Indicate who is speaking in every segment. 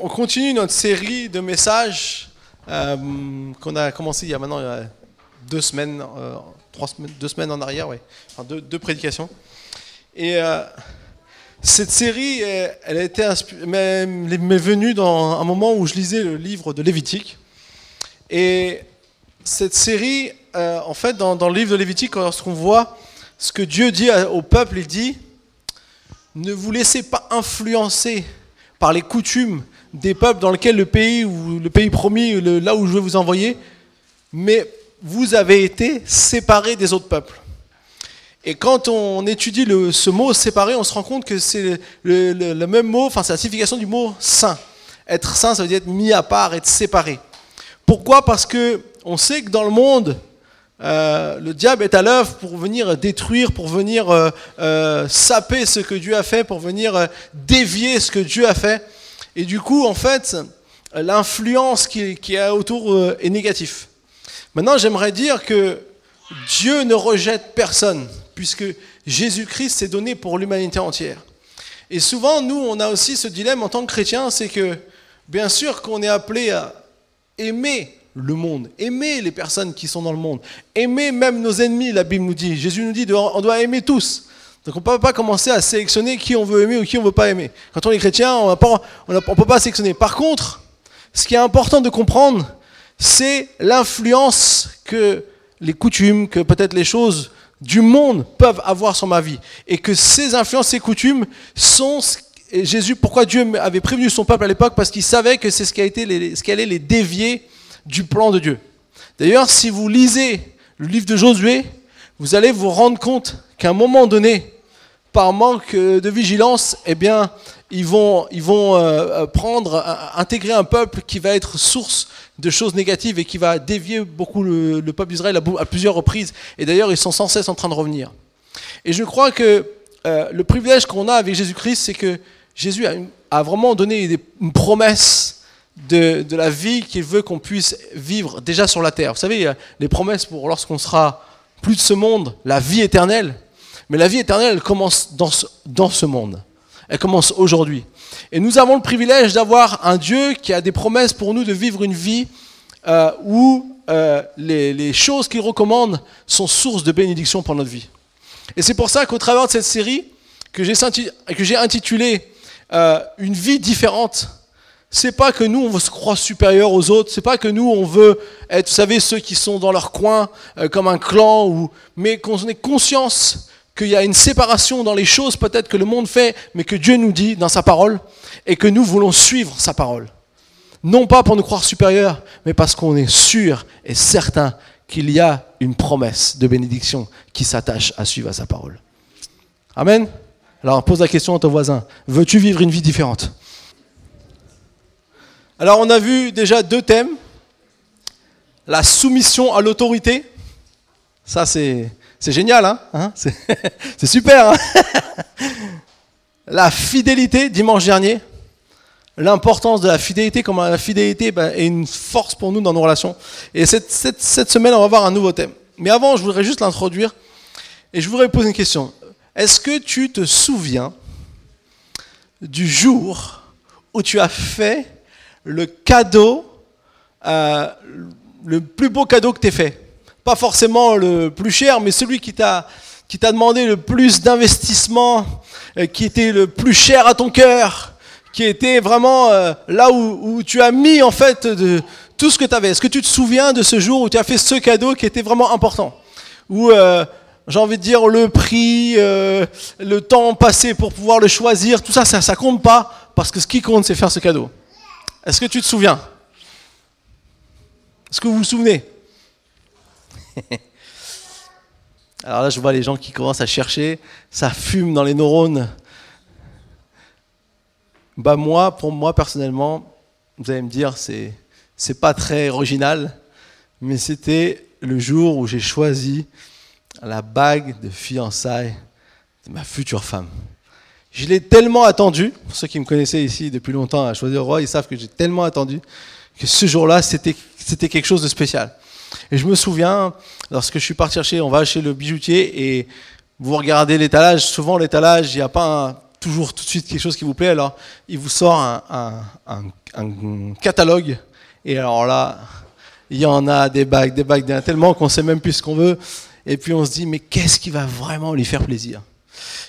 Speaker 1: On continue notre série de messages euh, qu'on a commencé il y a maintenant deux semaines, euh, trois semaines, deux semaines en arrière, deux, prédications. Et euh, cette série, elle, a été m'est venue dans un moment où je lisais le livre de Lévitique. Et cette série, en fait, dans, dans le livre de Lévitique, lorsqu'on voit ce que Dieu dit au peuple, il dit ne vous laissez pas influencer par les coutumes des peuples dans lequel le pays ou le pays promis, le- là où je vais vous envoyer, mais vous avez été séparés des autres peuples. Et quand on étudie ce mot séparé, on se rend compte que c'est le, le- le même mot, enfin c'est la signification du mot saint. Être saint, ça veut dire être mis à part, être séparé. Pourquoi? Parce que on sait que dans le monde, euh, le diable est à l'œuvre pour venir détruire, pour venir euh, euh, saper ce que Dieu a fait, pour venir euh, dévier ce que Dieu a fait. Et du coup, en fait, l'influence qui, qui est autour euh, est négative. Maintenant, j'aimerais dire que Dieu ne rejette personne, puisque Jésus-Christ s'est donné pour l'humanité entière. Et souvent, nous, on a aussi ce dilemme en tant que chrétiens, c'est que, bien sûr qu'on est appelé à aimer le monde, aimer les personnes qui sont dans le monde, aimer même nos ennemis, la Bible nous dit. Jésus nous dit on doit aimer tous. Donc on ne peut pas commencer à sélectionner qui on veut aimer ou qui on ne veut pas aimer. Quand on est chrétien, on ne peut pas sélectionner. Par contre, ce qui est important de comprendre, c'est l'influence que les coutumes, que peut-être les choses du monde peuvent avoir sur ma vie. Et que ces influences, ces coutumes sont... Et Jésus, pourquoi Dieu avait prévenu son peuple à l'époque? Parce qu'il savait que c'est ce qui, a été les, ce qui allait les dévier du plan de Dieu. D'ailleurs, si vous lisez le livre de Josué, vous allez vous rendre compte qu'à un moment donné, par manque de vigilance, eh bien, ils vont, ils vont euh, prendre, euh, intégrer un peuple qui va être source de choses négatives et qui va dévier beaucoup le, le peuple d'Israël à, plusieurs reprises. Et d'ailleurs, ils sont sans cesse en train de revenir. Et je crois que euh, le privilège qu'on a avec Jésus-Christ, c'est que Jésus a, vraiment donné des, une promesse de, la vie qu'il veut qu'on puisse vivre déjà sur la terre. Vous savez, les promesses pour lorsqu'on sera plus de ce monde, la vie éternelle. Mais la vie éternelle, elle commence dans ce, dans ce monde. Elle commence aujourd'hui. Et nous avons le privilège d'avoir un Dieu qui a des promesses pour nous de vivre une vie euh, où euh, les, les, choses qu'il recommande sont source de bénédiction pour notre vie. Et c'est pour ça qu'au travers de cette série que j'ai intitulée euh, Une vie différente, c'est pas que nous on se croit supérieur aux autres, c'est pas que nous on veut être, vous savez, ceux qui sont dans leur coin euh, comme un clan, ou, mais qu'on ait conscience qu'il y a une séparation dans les choses peut-être que le monde fait, mais que Dieu nous dit dans sa parole, et que nous voulons suivre sa parole. Non pas pour nous croire supérieurs, mais parce qu'on est sûr et certain qu'il y a une promesse de bénédiction qui s'attache à suivre sa parole. Amen. Alors pose la question à ton voisin, veux-tu vivre une vie différente? Alors on a vu déjà deux thèmes. La soumission à l'autorité, ça c'est génial, hein, hein C'est super. Hein la fidélité, dimanche dernier. L'importance de la fidélité, comment la fidélité ben, est une force pour nous dans nos relations. Et cette, cette, cette, semaine, on va voir un nouveau thème. Mais avant, je voudrais juste l'introduire. Et je voudrais poser une question. Est-ce que tu te souviens du jour où tu as fait le cadeau, euh, le plus beau cadeau que tu fait pas forcément le plus cher, mais celui qui t'a demandé le plus d'investissement, euh, qui était le plus cher à ton cœur, qui était vraiment euh, là où, tu as mis en fait tout ce que tu avais. Est-ce que tu te souviens de ce jour où tu as fait ce cadeau qui était vraiment important? Où j'ai envie de dire le prix, le temps passé pour pouvoir le choisir, tout ça, ça, ça compte pas parce que ce qui compte c'est faire ce cadeau. Est-ce que tu te souviens? Est-ce que vous vous souvenez? Alors là, je vois les gens qui commencent à chercher, ça fume dans les neurones. Bah moi, pour moi personnellement, vous allez me dire, c'est c'est pas très original, mais c'était le jour où j'ai choisi la bague de fiançailles de ma future femme. Je l'ai tellement attendu, pour ceux qui me connaissaient ici depuis longtemps à choisir roi, ils savent que j'ai tellement attendu que ce jour-là, c'était quelque chose de spécial. Et je me souviens, lorsque je suis parti chercher, on va chez le bijoutier et vous regardez l'étalage, souvent l'étalage, il n'y a pas un, toujours tout de suite quelque chose qui vous plaît. Alors, il vous sort un, un catalogue. Et alors là, il y en a des bagues, des bagues, tellement qu'on sait même plus ce qu'on veut. Et puis on se dit, mais qu'est-ce qui va vraiment lui faire plaisir?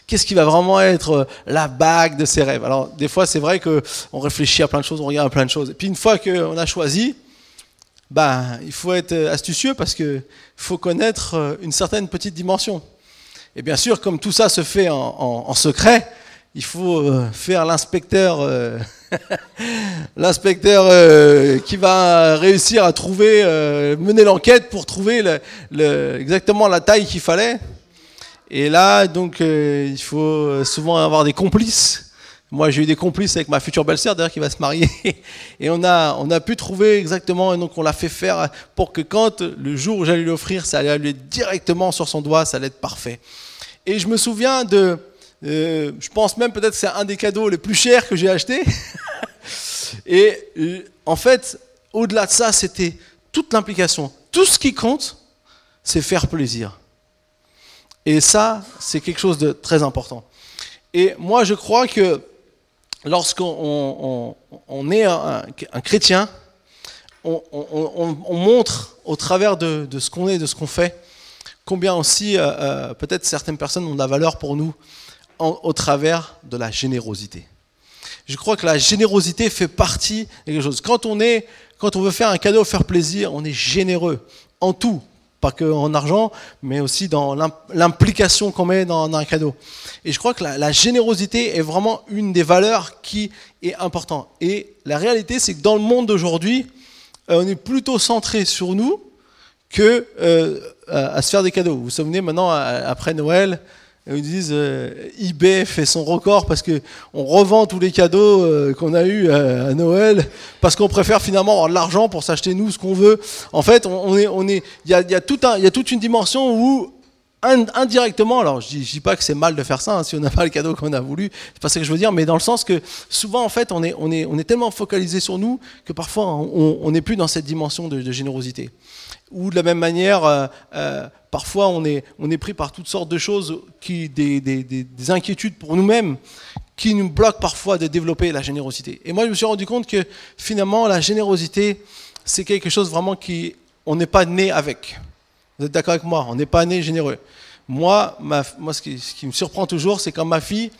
Speaker 1: Qu'est-ce qui va vraiment être euh, la bague de ses rêves? Alors, des fois, c'est vrai qu'on réfléchit à plein de choses, on regarde à plein de choses. Et puis, une fois qu'on a choisi, ben, il faut être astucieux parce qu'il faut connaître euh, une certaine petite dimension. Et bien sûr, comme tout ça se fait en, secret, il faut euh, faire l'inspecteur, l'inspecteur qui va réussir à trouver, mener l'enquête pour trouver exactement la taille qu'il fallait. Et là, donc, euh, il faut souvent avoir des complices. Moi, j'ai eu des complices avec ma future belle-sœur, d'ailleurs, qui va se marier. Et on a, on a pu trouver exactement, et donc on l'a fait faire pour que quand le jour où j'allais lui offrir, ça allait aller directement sur son doigt, ça allait être parfait. Et je me souviens de, euh, je pense même peut-être que c'est un des cadeaux les plus chers que j'ai acheté. Et euh, en fait, au-delà de ça, c'était toute l'implication. Tout ce qui compte, c'est faire plaisir. Et ça, c'est quelque chose de très important. Et moi, je crois que lorsqu'on est un, chrétien, on, montre au travers de, ce qu'on est, de ce qu'on fait, combien aussi euh, euh, peut-être certaines personnes ont de la valeur pour nous au travers de la générosité. Je crois que la générosité fait partie de quelque chose. Quand on, est, quand on veut faire un cadeau, faire plaisir, on est généreux en tout pas que en argent, mais aussi dans l'implication qu'on met dans, un cadeau. Et je crois que la, générosité est vraiment une des valeurs qui est importante. Et la réalité, c'est que dans le monde d'aujourd'hui, euh, on est plutôt centré sur nous que euh, se faire des cadeaux. Vous vous souvenez maintenant, après Noël, ils disent euh, eBay fait son record parce que on revend tous les cadeaux euh, qu'on a eu à, Noël parce qu'on préfère finalement avoir de l'argent pour s'acheter nous ce qu'on veut. En fait, on, est, on est, il y a, toute une dimension où indirectement, alors je dis, dis pas que c'est mal de faire ça hein, si on n'a pas le cadeau qu'on a voulu, c'est pas ça que je veux dire, mais dans le sens que souvent en fait on est, on est, on est tellement focalisé sur nous que parfois on n'est plus dans cette dimension de générosité. Ou de la même manière, euh, euh, parfois on est, pris par toutes sortes de choses, des, des, des inquiétudes pour nous-mêmes, qui nous bloquent parfois de développer la générosité. Et moi je me suis rendu compte que finalement la générosité, c'est quelque chose vraiment qui, on n'est pas né avec. Vous êtes d'accord avec moi? On n'est pas né généreux. Moi, ce, qui, me surprend toujours, c'est quand ma fille,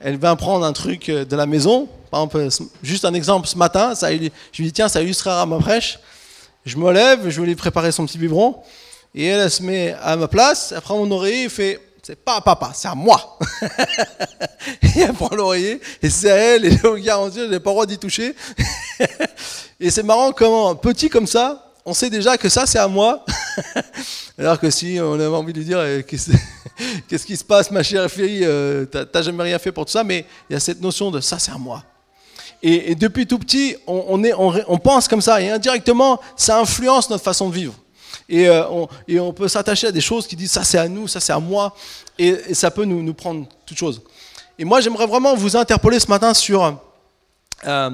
Speaker 1: elle vient prendre un truc de la maison, par exemple, juste un exemple, ce matin, je lui dis, tiens, ça illustrera ma prêche. Je me lève, je vais lui préparer son petit biberon, et elle, se met à ma place, elle prend mon oreiller et fait c'est pas à papa, c'est à moi. et elle prend l'oreiller, et c'est à elle, et je vous garantis, je n'ai pas le droit d'y toucher. et c'est marrant comment, petit comme ça, on sait déjà que ça c'est à moi. Alors que si on avait envie de lui dire eh, qu'est-ce qui se passe, ma chère fille, euh, t'as jamais rien fait pour tout ça, mais il y a cette notion de ça c'est à moi. Et, depuis tout petit, on, pense comme ça, et indirectement, ça influence notre façon de vivre. Et, euh, on, et on, peut s'attacher à des choses qui disent ça c'est à nous, ça c'est à moi, et, ça peut nous, prendre toute chose. Et moi j'aimerais vraiment vous interpeller ce matin sur euh,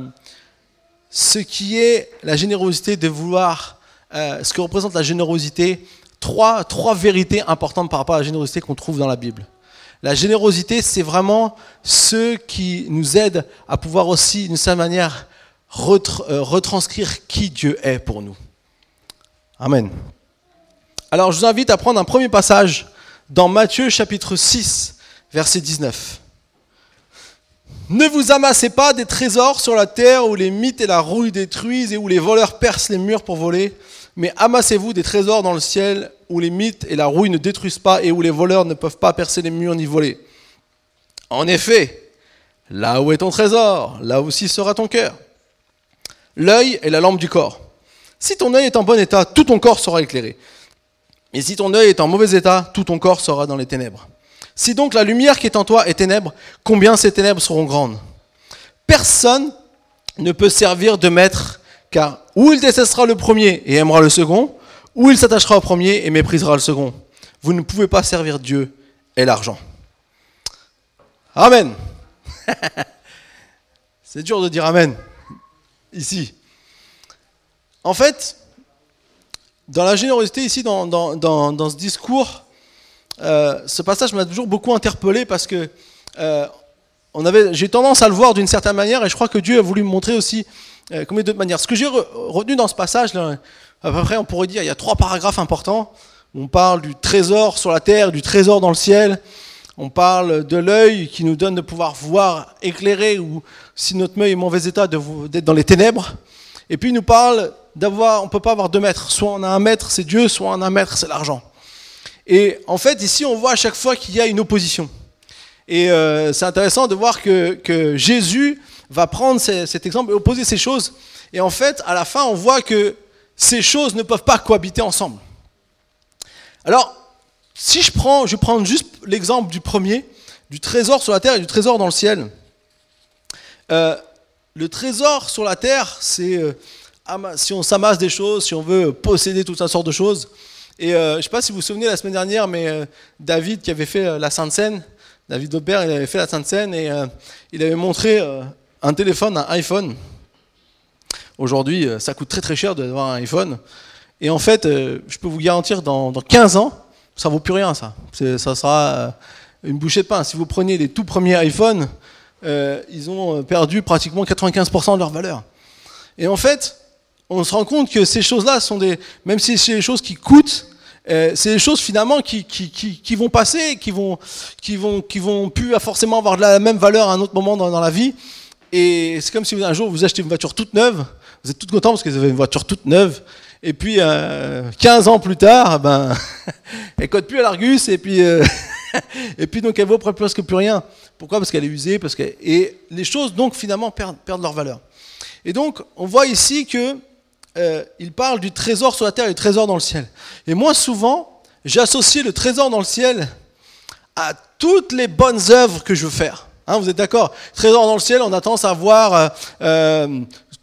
Speaker 1: ce qui est la générosité de vouloir, euh, ce que représente la générosité, trois vérités importantes par rapport à la générosité qu'on trouve dans la Bible. La générosité, c'est vraiment ce qui nous aide à pouvoir aussi, d'une certaine manière, euh, retranscrire qui Dieu est pour nous. Amen. Alors, je vous invite à prendre un premier passage dans Matthieu chapitre 6, verset 19. Ne vous amassez pas des trésors sur la terre où les mythes et la rouille détruisent et où les voleurs percent les murs pour voler, mais amassez-vous des trésors dans le ciel où les mythes et la rouille ne détruisent pas et où les voleurs ne peuvent pas percer les murs ni voler. En effet, là où est ton trésor, là aussi sera ton cœur. L'œil est la lampe du corps. Si ton œil est en bon état, tout ton corps sera éclairé. Et si ton œil est en mauvais état, tout ton corps sera dans les ténèbres. Si donc la lumière qui est en toi est ténèbre, combien ces ténèbres seront grandes? Personne ne peut servir de maître car ou il détestera le premier et aimera le second, ou il s'attachera au premier et méprisera le second. Vous ne pouvez pas servir Dieu et l'argent. Amen. C'est dur de dire Amen ici. En fait, dans la générosité ici, dans, ce discours, euh, ce passage m'a toujours beaucoup interpellé parce que euh, j'ai tendance à le voir d'une certaine manière, et je crois que Dieu a voulu me montrer aussi euh, comme d'autres manières. Ce que j'ai retenu dans ce passage, là, à peu près, on pourrait dire, il y a trois paragraphes importants. On parle du trésor sur la terre, du trésor dans le ciel. On parle de l'œil qui nous donne de pouvoir voir éclairer, ou si notre œil est en mauvais état, d'être dans les ténèbres. Et puis il nous parle d'avoir, on ne peut pas avoir deux maîtres. Soit on a un maître, c'est Dieu, soit on a un maître, c'est l'argent. Et en fait, ici, on voit à chaque fois qu'il y a une opposition. Et euh, c'est intéressant de voir que, Jésus va prendre cet exemple et opposer ces choses. Et en fait, à la fin, on voit que ces choses ne peuvent pas cohabiter ensemble. Alors, si je prends, je prends juste l'exemple du premier, du trésor sur la terre et du trésor dans le ciel. Euh, le trésor sur la terre, c'est euh, si on s'amasse des choses, si on veut posséder toute une sorte de choses. Et euh, je ne sais pas si vous vous souvenez la semaine dernière, mais David qui avait fait la Sainte Seine, David Aubert, il avait fait la Sainte Seine et il avait montré un téléphone, un iPhone. Aujourd'hui, ça coûte très très cher d'avoir un iPhone. Et en fait, je peux vous garantir, dans, dans 15 ans, ça vaut plus rien, ça. Ça sera euh, une bouchée de pain. Si vous prenez les tout premiers iPhones, euh, ils ont euh, perdu pratiquement 95% de leur valeur. Et en fait, on se rend compte que ces choses-là sont des, même si c'est des choses qui coûtent, c'est des choses finalement qui, vont passer, qui vont, qui vont, qui vont plus forcément avoir la même valeur à un autre moment dans la vie. Et c'est comme si un jour vous achetez une voiture toute neuve, vous êtes tout content parce que vous avez une voiture toute neuve, et puis, 15 euh, ans plus tard, ben, elle code plus à l'Argus, et puis, euh, et puis donc elle vaut presque plus rien. Pourquoi? Parce qu'elle est usée, parce et les choses donc finalement perdent, perdent leur valeur. Et donc, on voit ici que euh, il parle du trésor sur la terre et du trésor dans le ciel. Et moi, souvent, j'associe le trésor dans le ciel à toutes les bonnes œuvres que je veux faire. Hein, vous êtes d'accord? Trésor dans le ciel, on a tendance à voir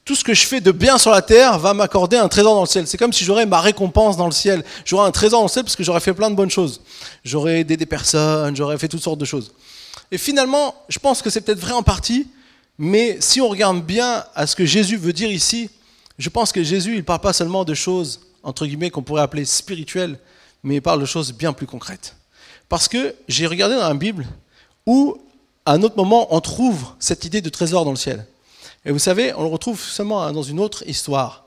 Speaker 1: tout ce que je fais de bien sur la terre va m'accorder un trésor dans le ciel. C'est comme si j'aurais ma récompense dans le ciel. J'aurais un trésor dans le ciel parce que j'aurais fait plein de bonnes choses. J'aurais aidé des personnes, j'aurais fait toutes sortes de choses. Et finalement, je pense que c'est peut-être vrai en partie, mais si on regarde bien à ce que Jésus veut dire ici, je pense que Jésus, il ne parle pas seulement de choses, entre guillemets, qu'on pourrait appeler spirituelles, mais il parle de choses bien plus concrètes. Parce que j'ai regardé dans la Bible où, à un autre moment, on trouve cette idée de trésor dans le ciel. Et vous savez, on le retrouve seulement dans une autre histoire.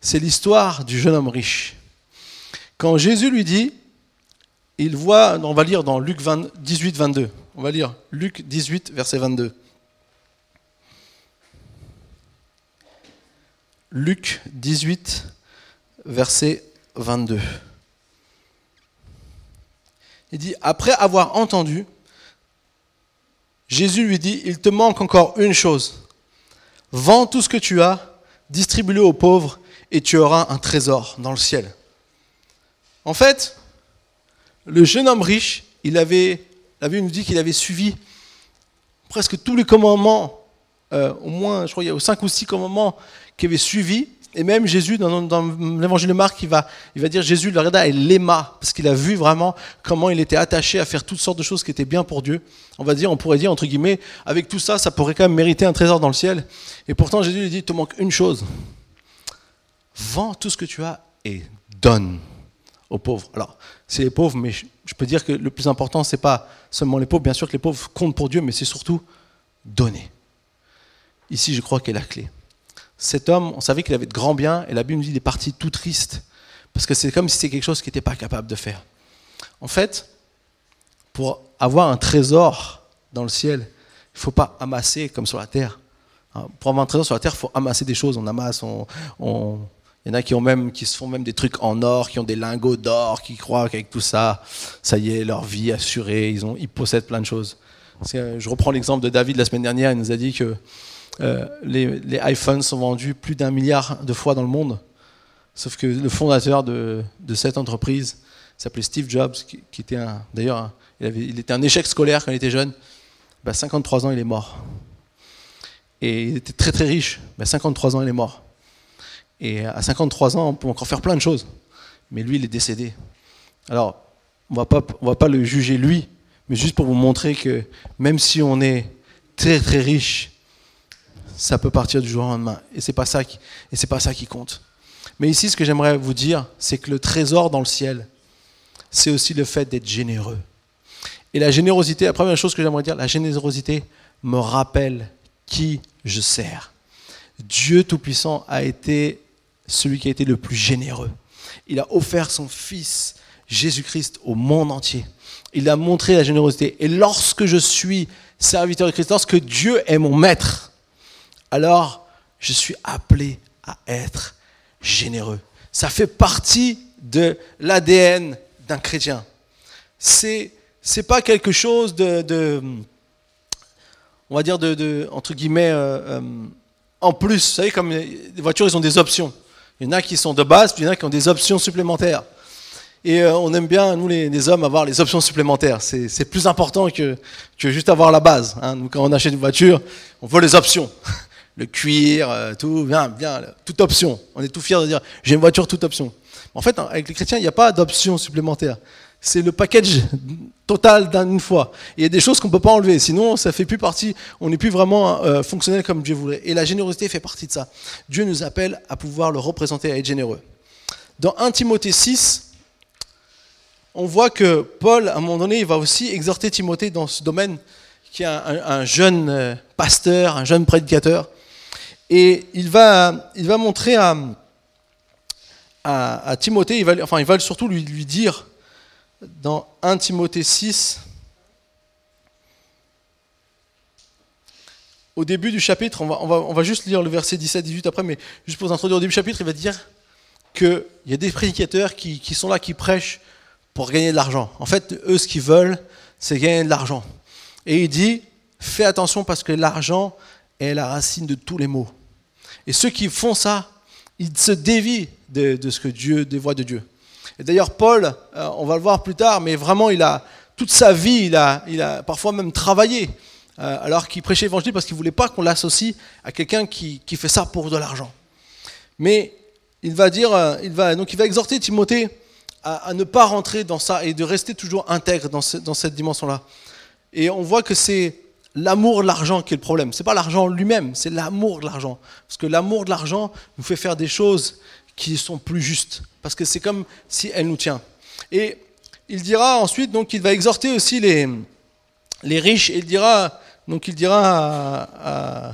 Speaker 1: C'est l'histoire du jeune homme riche. Quand Jésus lui dit, il voit, on va lire dans Luc 18, 22. On va lire Luc 18, verset 22. Luc 18, verset 22. Il dit, après avoir entendu, Jésus lui dit, il te manque encore une chose. Vends tout ce que tu as, distribue-le aux pauvres, et tu auras un trésor dans le ciel. En fait, le jeune homme riche, il avait, la nous dit qu'il avait suivi presque tous les commandements, euh, au moins, je crois qu'il y a cinq ou six commandements qu'il avait suivis, et même Jésus, dans, l'évangile de Marc, il va, il va dire Jésus le regarda et l'aima, parce qu'il a vu vraiment comment il était attaché à faire toutes sortes de choses qui étaient bien pour Dieu. On va dire, on pourrait dire, entre guillemets, avec tout ça, ça pourrait quand même mériter un trésor dans le ciel. Et pourtant, Jésus lui dit, il te manque une chose. Vends tout ce que tu as et donne aux pauvres. Alors, c'est les pauvres, mais je peux dire que le plus important, c'est pas seulement les pauvres. Bien sûr que les pauvres comptent pour Dieu, mais c'est surtout donner. Ici, je crois qu'est la clé cet homme, on savait qu'il avait de grands biens, et la Bible nous dit qu'il est parti tout triste, parce que c'est comme si c'était quelque chose qu'il n'était pas capable de faire. En fait, pour avoir un trésor dans le ciel, il ne faut pas amasser comme sur la terre. Hein, pour avoir un trésor sur la terre, il faut amasser des choses. On amasse, on, il y en a qui, ont même, qui se font même des trucs en or, qui ont des lingots d'or, qui croient qu'avec tout ça, ça y est, leur vie assurée, ils, ont, ils possèdent plein de choses. Je reprends l'exemple de David la semaine dernière, il nous a dit que euh, les, iPhones sont vendus plus d'un milliard de fois dans le monde. Sauf que le fondateur de, cette entreprise s'appelait Steve Jobs, qui, était un, d'ailleurs, il, était un échec scolaire quand il était jeune. 53 bah, ans, il est mort. Et il était très très riche. 53 bah, ans, il est mort. Et à 53 ans, on peut encore faire plein de choses. Mais lui, il est décédé. Alors, on ne va pas le juger lui, mais juste pour vous montrer que même si on est très très riche, ça peut partir du jour au lendemain. Et c'est pas ça qui, pas ça qui compte. Mais ici, ce que j'aimerais vous dire, c'est que le trésor dans le ciel, c'est aussi le fait d'être généreux. Et la générosité, la première chose que j'aimerais dire, la générosité me rappelle qui je sers. Dieu Tout-Puissant a été celui qui a été le plus généreux. Il a offert son Fils Jésus-Christ au monde entier. Il a montré la générosité. Et lorsque je suis serviteur de Christ, lorsque Dieu est mon maître, alors je suis appelé à être généreux. Ça fait partie de l'ADN d'un chrétien. C'est c'est pas quelque chose de, on va dire de, entre guillemets euh, euh, en plus. Vous savez comme les voitures, ils ont des options. Il y en a qui sont de base, puis il y en a qui ont des options supplémentaires. Et euh, on aime bien, nous les, hommes, avoir les options supplémentaires. C'est plus important que, que juste avoir la base. Hein. Nous, quand on achète une voiture, on veut les options. Le cuir, euh, tout, bien, bien, toute option. On est tout fiers de dire, j'ai une voiture toute option. En fait, avec les chrétiens, il n'y a pas d'option supplémentaire. C'est le package total d'une fois. il y a des choses qu'on ne peut pas enlever. Sinon, ça fait plus partie, on n'est plus vraiment euh, fonctionnel comme Dieu voulait. Et la générosité fait partie de ça. Dieu nous appelle à pouvoir le représenter, à être généreux. Dans 1 Timothée 6, on voit que Paul, à un moment donné, il va aussi exhorter Timothée dans ce domaine, qui est un, jeune euh, pasteur, un jeune prédicateur. Et il va, il va montrer à, Timothée, il va, enfin, il va surtout lui, dire, dans 1 Timothée 6, au début du chapitre, on va, on va, on va juste lire le verset 17-18 après, mais juste pour introduire au début du chapitre, il va dire qu'il y a des prédicateurs qui sont là, qui prêchent pour gagner de l'argent. En fait, eux, ce qu'ils veulent, c'est gagner de l'argent. Et il dit, fais attention parce que l'argent est la racine de tous les maux. Et ceux qui font ça, ils se dévient de, ce que Dieu, des voies de Dieu. Et d'ailleurs, Paul, euh, on va le voir plus tard, mais vraiment, il a toute sa vie, il a, il a parfois même travaillé, euh, alors qu'il prêchait l'évangile parce qu'il ne voulait pas qu'on l'associe à quelqu'un qui, qui, fait ça pour de l'argent. Mais il va dire, euh, il va, donc il va exhorter Timothée à, ne pas rentrer dans ça et de rester toujours intègre dans, dans cette dimension-là. Et on voit que c'est l'amour de l'argent qui est le problème. Ce n'est pas l'argent lui-même, c'est l'amour de l'argent. Parce que l'amour de l'argent nous fait faire des choses qui sont plus justes. Parce que c'est comme si elle nous tient. Et il dira ensuite, donc il va exhorter aussi les, les riches, et il dira, donc il dira à,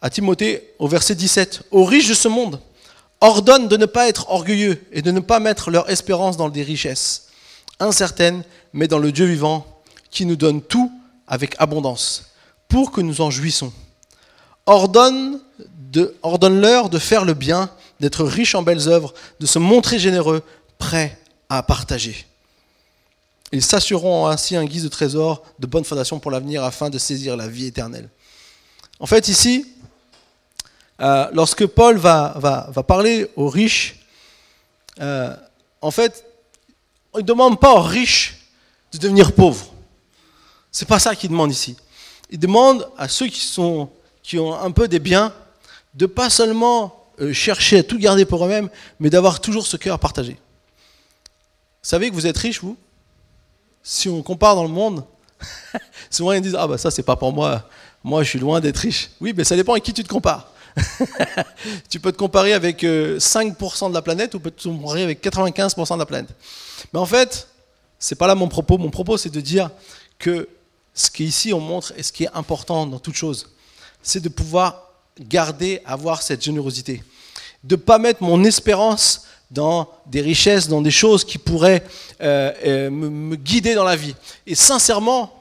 Speaker 1: à Timothée au verset 17, aux riches de ce monde, ordonne de ne pas être orgueilleux et de ne pas mettre leur espérance dans des richesses incertaines, mais dans le Dieu vivant qui nous donne tout avec abondance, pour que nous en jouissons. Ordonne ordonne-leur de faire le bien, d'être riches en belles œuvres, de se montrer généreux, prêts à partager. Ils s'assureront ainsi un guise de trésor, de bonne fondation pour l'avenir, afin de saisir la vie éternelle. En fait, ici, euh, lorsque Paul va, va, parler aux riches, euh, en fait, il ne demande pas aux riches de devenir pauvres. C'est pas ça qu'il demande ici. Il demande à ceux qui, sont, qui ont un peu des biens de pas seulement euh, chercher à tout garder pour eux-mêmes, mais d'avoir toujours ce cœur partagé. Vous savez que vous êtes riche, vous? Si on compare dans le monde, souvent ils disent Ah, bah ça, c'est pas pour moi. Moi, je suis loin d'être riche. Oui, mais ça dépend avec qui tu te compares. tu peux te comparer avec 5% euh, de la planète ou peut te comparer avec 95% de la planète. Mais en fait, c'est pas là mon propos. Mon propos, c'est de dire que ce qu'ici on montre et ce qui est important dans toute chose, c'est de pouvoir garder, avoir cette générosité. De ne pas mettre mon espérance dans des richesses, dans des choses qui pourraient euh, euh, me, guider dans la vie. Et sincèrement,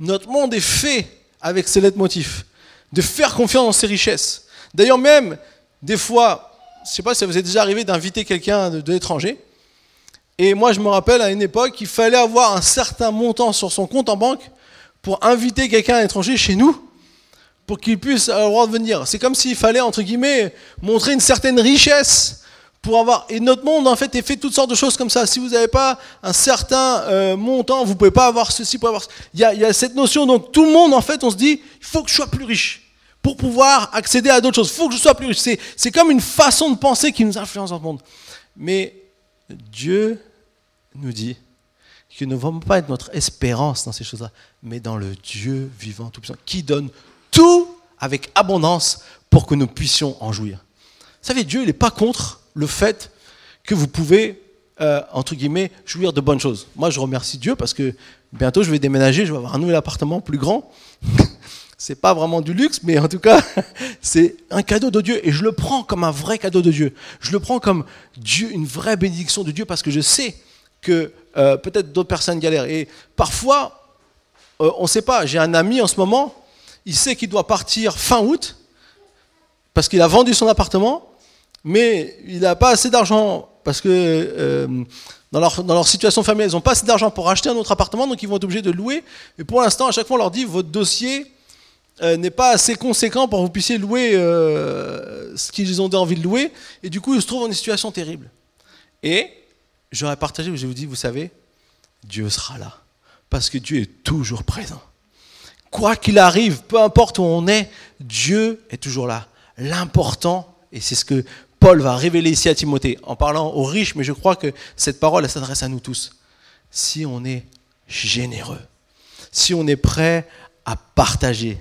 Speaker 1: notre monde est fait avec ces motifs de faire confiance dans ses richesses. D'ailleurs même, des fois, je ne sais pas si ça vous est déjà arrivé d'inviter quelqu'un de, l'étranger, et moi je me rappelle à une époque qu'il fallait avoir un certain montant sur son compte en banque pour inviter quelqu'un à l'étranger chez nous, pour qu'il puisse avoir le droit de venir. C'est comme s'il fallait, entre guillemets, montrer une certaine richesse pour avoir. Et notre monde, en fait, est fait toutes sortes de choses comme ça. Si vous n'avez pas un certain euh, montant, vous pouvez pas avoir ceci, pour avoir. Il y a cette notion. Donc tout le monde, en fait, on se dit, il faut que je sois plus riche pour pouvoir accéder à d'autres choses. Il faut que je sois plus riche. C'est comme une façon de penser qui nous influence dans le monde. Mais Dieu nous dit nous ne devons pas être notre espérance dans ces choses-là, mais dans le Dieu vivant, tout puissant, qui donne tout avec abondance pour que nous puissions en jouir. Vous savez, Dieu, il n'est pas contre le fait que vous pouvez, euh, entre guillemets, jouir de bonnes choses. Moi, je remercie Dieu parce que bientôt, je vais déménager, je vais avoir un nouvel appartement plus grand. C'est pas vraiment du luxe, mais en tout cas, c'est un cadeau de Dieu. Et je le prends comme un vrai cadeau de Dieu. Je le prends comme Dieu, une vraie bénédiction de Dieu, parce que je sais que euh, peut-être d'autres personnes galèrent. Et parfois, euh, on ne sait pas. J'ai un ami en ce moment, il sait qu'il doit partir fin août, parce qu'il a vendu son appartement, mais il n'a pas assez d'argent, parce que euh, dans, leur, dans, leur, situation familiale, ils n'ont pas assez d'argent pour acheter un autre appartement, donc ils vont être obligés de louer. Et pour l'instant, à chaque fois, on leur dit, votre dossier n'est pas assez conséquent pour que vous puissiez louer ce qu'ils ont envie de louer. Et du coup, ils se trouvent dans une situation terrible. Et j'aurais partagé, je vous dis, vous savez, Dieu sera là. Parce que Dieu est toujours présent. Quoi qu'il arrive, peu importe où on est, Dieu est toujours là. L'important, et c'est ce que Paul va révéler ici à Timothée, en parlant aux riches, mais je crois que cette parole, s'adresse à nous tous. Si on est généreux, si on est prêt à partager,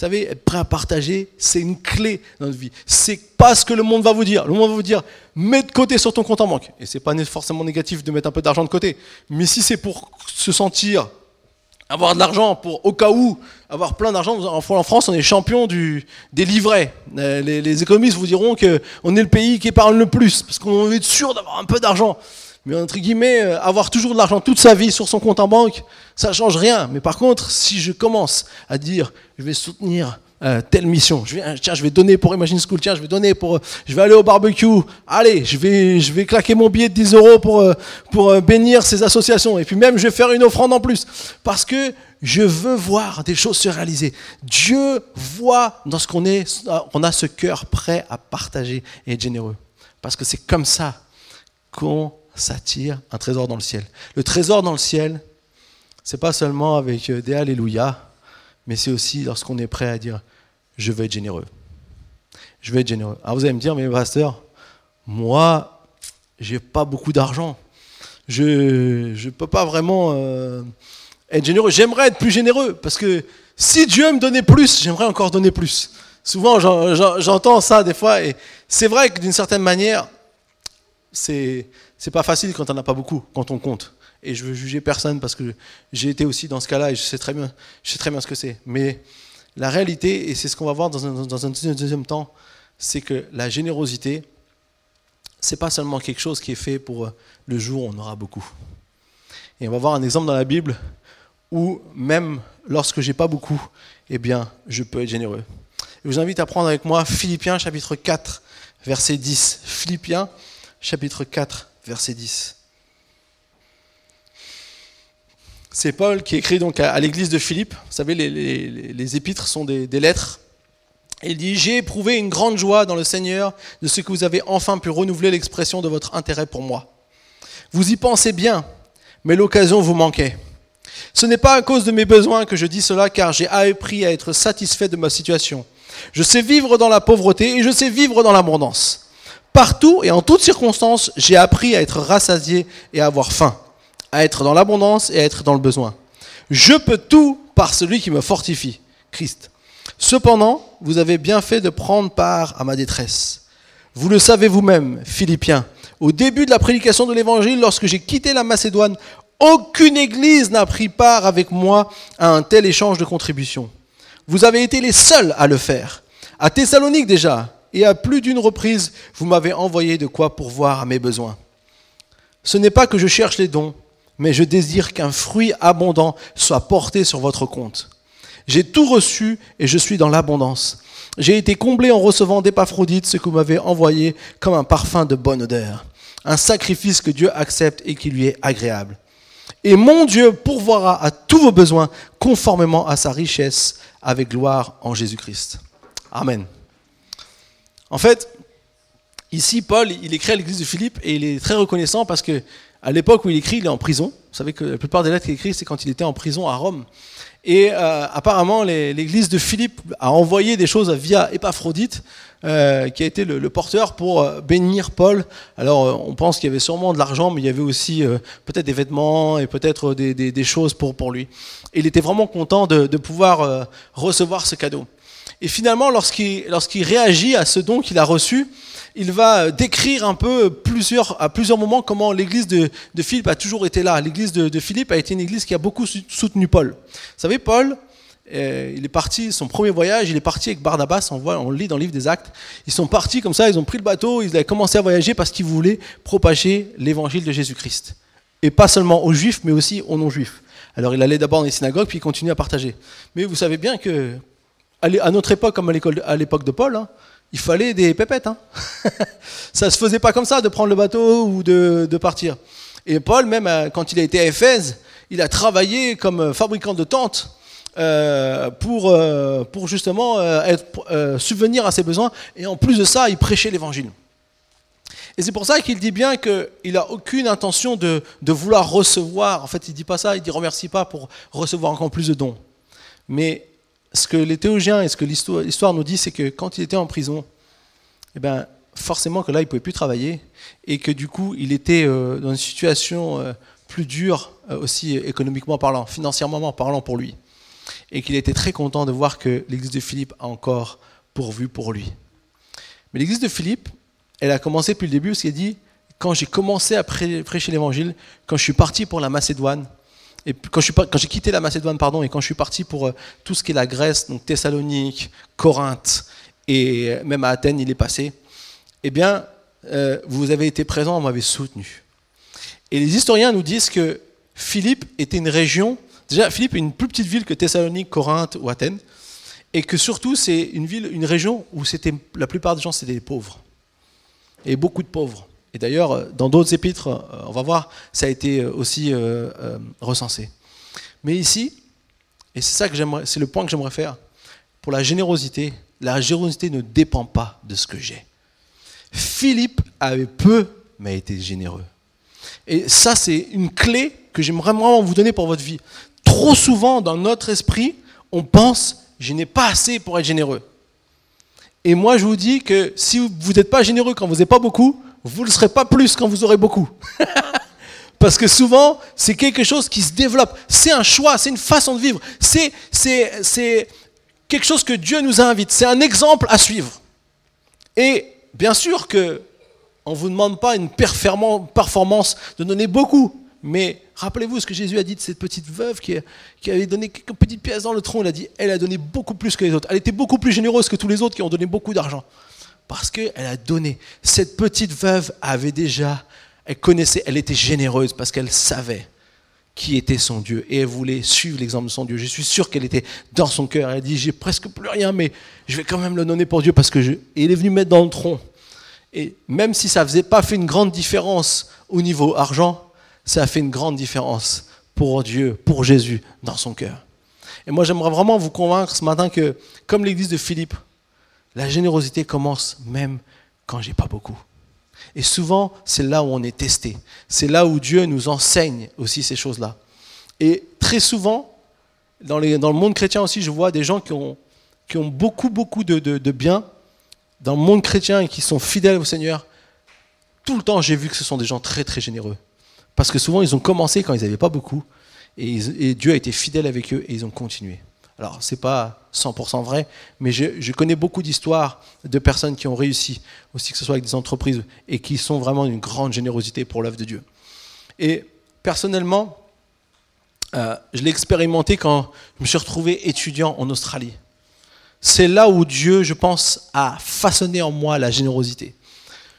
Speaker 1: savez, être prêt à partager, c'est une clé dans notre vie. C'est pas ce que le monde va vous dire. Le monde va vous dire, mets de côté sur ton compte en banque. Et c'est pas forcément négatif de mettre un peu d'argent de côté. Mais si c'est pour se sentir avoir de l'argent pour au cas où avoir plein d'argent. En France, on est champion du, des livrets. Euh, les, économistes vous diront qu'on est le pays qui épargne le plus parce qu'on est sûr d'avoir un peu d'argent. Mais entre guillemets, euh, avoir toujours de l'argent toute sa vie sur son compte en banque, ça change rien. Mais par contre, si je commence à dire, je vais soutenir euh, telle mission, je vais, euh, tiens, je vais donner pour Imagine School, tiens, je vais donner pour, je vais aller au barbecue, allez, je vais, je vais claquer mon billet de 10 euros pour, pour bénir ces associations. Et puis même, je vais faire une offrande en plus. Parce que je veux voir des choses se réaliser. Dieu voit dans ce qu'on est, on a ce cœur prêt à partager et être généreux. Parce que c'est comme ça qu'on s'attire un trésor dans le ciel. Le trésor dans le ciel, c'est pas seulement avec euh, des Alléluia, mais c'est aussi lorsqu'on est prêt à dire je veux être généreux. Je veux être généreux. Alors vous allez me dire, mais pasteur, moi, j'ai pas beaucoup d'argent. Je ne peux pas vraiment euh, être généreux. J'aimerais être plus généreux parce que si Dieu me donnait plus, j'aimerais encore donner plus. Souvent, j'entends ça des fois et c'est vrai que d'une certaine manière, c'est c'est pas facile quand on n'a pas beaucoup, quand on compte. Et je veux juger personne parce que j'ai été aussi dans ce cas-là et je sais très bien, ce que c'est. Mais la réalité, et c'est ce qu'on va voir dans un, dans un deuxième temps, c'est que la générosité, c'est pas seulement quelque chose qui est fait pour le jour où on aura beaucoup. Et on va voir un exemple dans la Bible où même lorsque j'ai pas beaucoup, eh bien, je peux être généreux. je vous invite à prendre avec moi Philippiens chapitre 4, verset 10. Philippiens chapitre 4, verset 10. C'est Paul qui écrit donc à, l'église de Philippe. Vous savez, les, épîtres sont des, lettres. il dit J'ai éprouvé une grande joie dans le Seigneur de ce que vous avez enfin pu renouveler l'expression de votre intérêt pour moi. Vous y pensez bien, mais l'occasion vous manquait. Ce n'est pas à cause de mes besoins que je dis cela, car j'ai appris à être satisfait de ma situation. Je sais vivre dans la pauvreté et je sais vivre dans l'abondance. Partout et en toutes circonstances, j'ai appris à être rassasié et à avoir faim, à être dans l'abondance et à être dans le besoin. Je peux tout par celui qui me fortifie, Christ. Cependant, vous avez bien fait de prendre part à ma détresse. Vous le savez vous-même, Philippiens, au début de la prédication de l'Évangile, lorsque j'ai quitté la Macédoine, aucune église n'a pris part avec moi à un tel échange de contributions. Vous avez été les seuls à le faire. À Thessalonique déjà, et à plus d'une reprise, vous m'avez envoyé de quoi pourvoir à mes besoins. Ce n'est pas que je cherche les dons, mais je désire qu'un fruit abondant soit porté sur votre compte. J'ai tout reçu et je suis dans l'abondance. J'ai été comblé en recevant d'Épaphrodite ce que vous m'avez envoyé comme un parfum de bonne odeur, un sacrifice que Dieu accepte et qui lui est agréable. Et mon Dieu pourvoira à tous vos besoins conformément à sa richesse avec gloire en Jésus-Christ. Amen. En fait, ici, Paul, il écrit à l'église de Philippe et il est très reconnaissant parce que à l'époque où il écrit, il est en prison. Vous savez que la plupart des lettres qu'il écrit, c'est quand il était en prison à Rome. Et euh, apparemment, l'église de Philippe a envoyé des choses via Épaphrodite, euh, qui a été le, porteur pour euh, bénir Paul. Alors, on pense qu'il y avait sûrement de l'argent, mais il y avait aussi peut-être des vêtements et peut-être des, choses pour, pour lui. Et il était vraiment content de, de pouvoir recevoir ce cadeau. Et finalement, lorsqu'il réagit à ce don qu'il a reçu, il va décrire un peu à plusieurs moments comment l'église de, Philippe a toujours été là. L'église de, Philippe a été une église qui a beaucoup soutenu Paul. Vous savez, Paul euh, il est parti, son premier voyage, il est parti avec Barnabas, on, voit, on lit dans le livre des Actes. Ils sont partis comme ça, ils ont pris le bateau, ils ont commencé à voyager parce qu'ils voulaient propager l'évangile de Jésus-Christ. Et pas seulement aux juifs, mais aussi aux non-juifs. Alors il allait d'abord dans les synagogues, puis il continuait à partager. Mais vous savez bien que, à notre époque, comme à l'époque de Paul, hein, il fallait des pépettes. Hein. ça ne se faisait pas comme ça de prendre le bateau ou de, partir. Et Paul, même euh, quand il a été à Éphèse, il a travaillé comme fabricant de tentes euh, pour, euh, justement euh, subvenir à ses besoins. Et en plus de ça, il prêchait l'évangile. Et c'est pour ça qu'il dit bien qu'il n'a aucune intention de, de, vouloir recevoir. En fait, il ne dit pas ça, il dit remercie pas pour recevoir encore plus de dons. Mais ce que les théologiens et ce que l'histoire nous dit, c'est que quand il était en prison, eh ben, forcément que là, il ne pouvait plus travailler et que du coup, il était dans une situation plus dure aussi économiquement parlant, financièrement parlant pour lui et qu'il était très content de voir que l'église de Philippe a encore pourvu pour lui. Mais l'église de Philippe, elle a commencé depuis le début, parce qu'elle dit, quand j'ai commencé à prêcher l'évangile, quand je suis parti pour la Macédoine, et quand j'ai quitté la Macédoine, pardon, et quand je suis parti pour euh, tout ce qui est la Grèce, donc Thessalonique, Corinthe, et euh, même à Athènes, il est passé, eh bien, euh, vous avez été présents, vous m'avez soutenu. Et les historiens nous disent que Philippe était une région Déjà, Philippe est une plus petite ville que Thessalonique, Corinthe ou Athènes, et que surtout c'est une ville, une région où c'était la plupart des gens c'était des pauvres, et beaucoup de pauvres. Et d'ailleurs, dans d'autres épîtres, euh, on va voir, ça a été euh, aussi euh, recensé. Mais ici, et c'est ça que j'aimerais, c'est le point que j'aimerais faire, pour la générosité, la générosité ne dépend pas de ce que j'ai. Philippe avait peu, mais a été généreux. Et ça, c'est une clé que j'aimerais vraiment vous donner pour votre vie trop souvent dans notre esprit, on pense, je n'ai pas assez pour être généreux. Et moi, je vous dis que si vous n'êtes pas généreux quand vous n'avez pas beaucoup, vous ne le serez pas plus quand vous aurez beaucoup. Parce que souvent, c'est quelque chose qui se développe. C'est un choix, c'est une façon de vivre. C'est, c'est quelque chose que Dieu nous invite. C'est un exemple à suivre. Et bien sûr que on ne vous demande pas une performance de donner beaucoup. Mais rappelez-vous ce que Jésus a dit de cette petite veuve qui, avait donné quelques petites pièces dans le tronc. Il a dit, elle a donné beaucoup plus que les autres. Elle était beaucoup plus généreuse que tous les autres qui ont donné beaucoup d'argent. Parce qu'elle a donné. Cette petite veuve avait déjà, elle connaissait, elle était généreuse parce qu'elle savait qui était son Dieu et elle voulait suivre l'exemple de son Dieu. Je suis sûr qu'elle était dans son cœur. Elle a dit, j'ai presque plus rien, mais je vais quand même le donner pour Dieu parce que il est venu mettre dans le tronc. Et même si ça faisait pas fait une grande différence au niveau argent, ça a fait une grande différence pour Dieu, pour Jésus, dans son cœur. Et moi, j'aimerais vraiment vous convaincre ce matin que, comme l'église de Philippe, la générosité commence même quand j'ai pas beaucoup. Et souvent, c'est là où on est testé. C'est là où Dieu nous enseigne aussi ces choses-là. Et très souvent, dans, le monde chrétien aussi, je vois des gens qui ont, beaucoup, beaucoup de, de biens dans le monde chrétien et qui sont fidèles au Seigneur. Tout le temps, j'ai vu que ce sont des gens très, très généreux. Parce que souvent, ils ont commencé quand ils n'avaient pas beaucoup, et, Dieu a été fidèle avec eux, et ils ont continué. Alors, ce n'est pas 100% vrai, mais je, connais beaucoup d'histoires de personnes qui ont réussi, aussi que ce soit avec des entreprises, et qui sont vraiment d'une grande générosité pour l'œuvre de Dieu. Et personnellement, euh, je l'ai expérimenté quand je me suis retrouvé étudiant en Australie. C'est là où Dieu, je pense, a façonné en moi la générosité.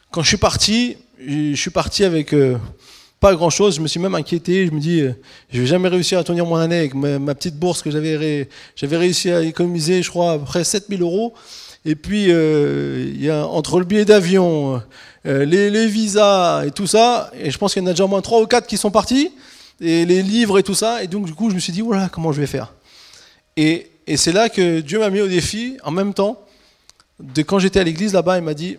Speaker 1: Quand je suis parti, je suis parti avec euh, pas grand chose. Je me suis même inquiété. Je me dis, euh, je vais jamais réussir à tenir mon année avec ma, petite bourse que j'avais réussi à économiser, je crois, à peu près 7000 euros. Et puis, euh, il y a, entre le billet d'avion, euh, les, visas et tout ça, et je pense qu'il y en a déjà au moins 3 ou 4 qui sont partis, et les livres et tout ça. Et donc, du coup, je me suis dit, voilà, comment je vais faire? Et, et c'est là que Dieu m'a mis au défi, en même temps, de quand j'étais à l'église là-bas, il m'a dit,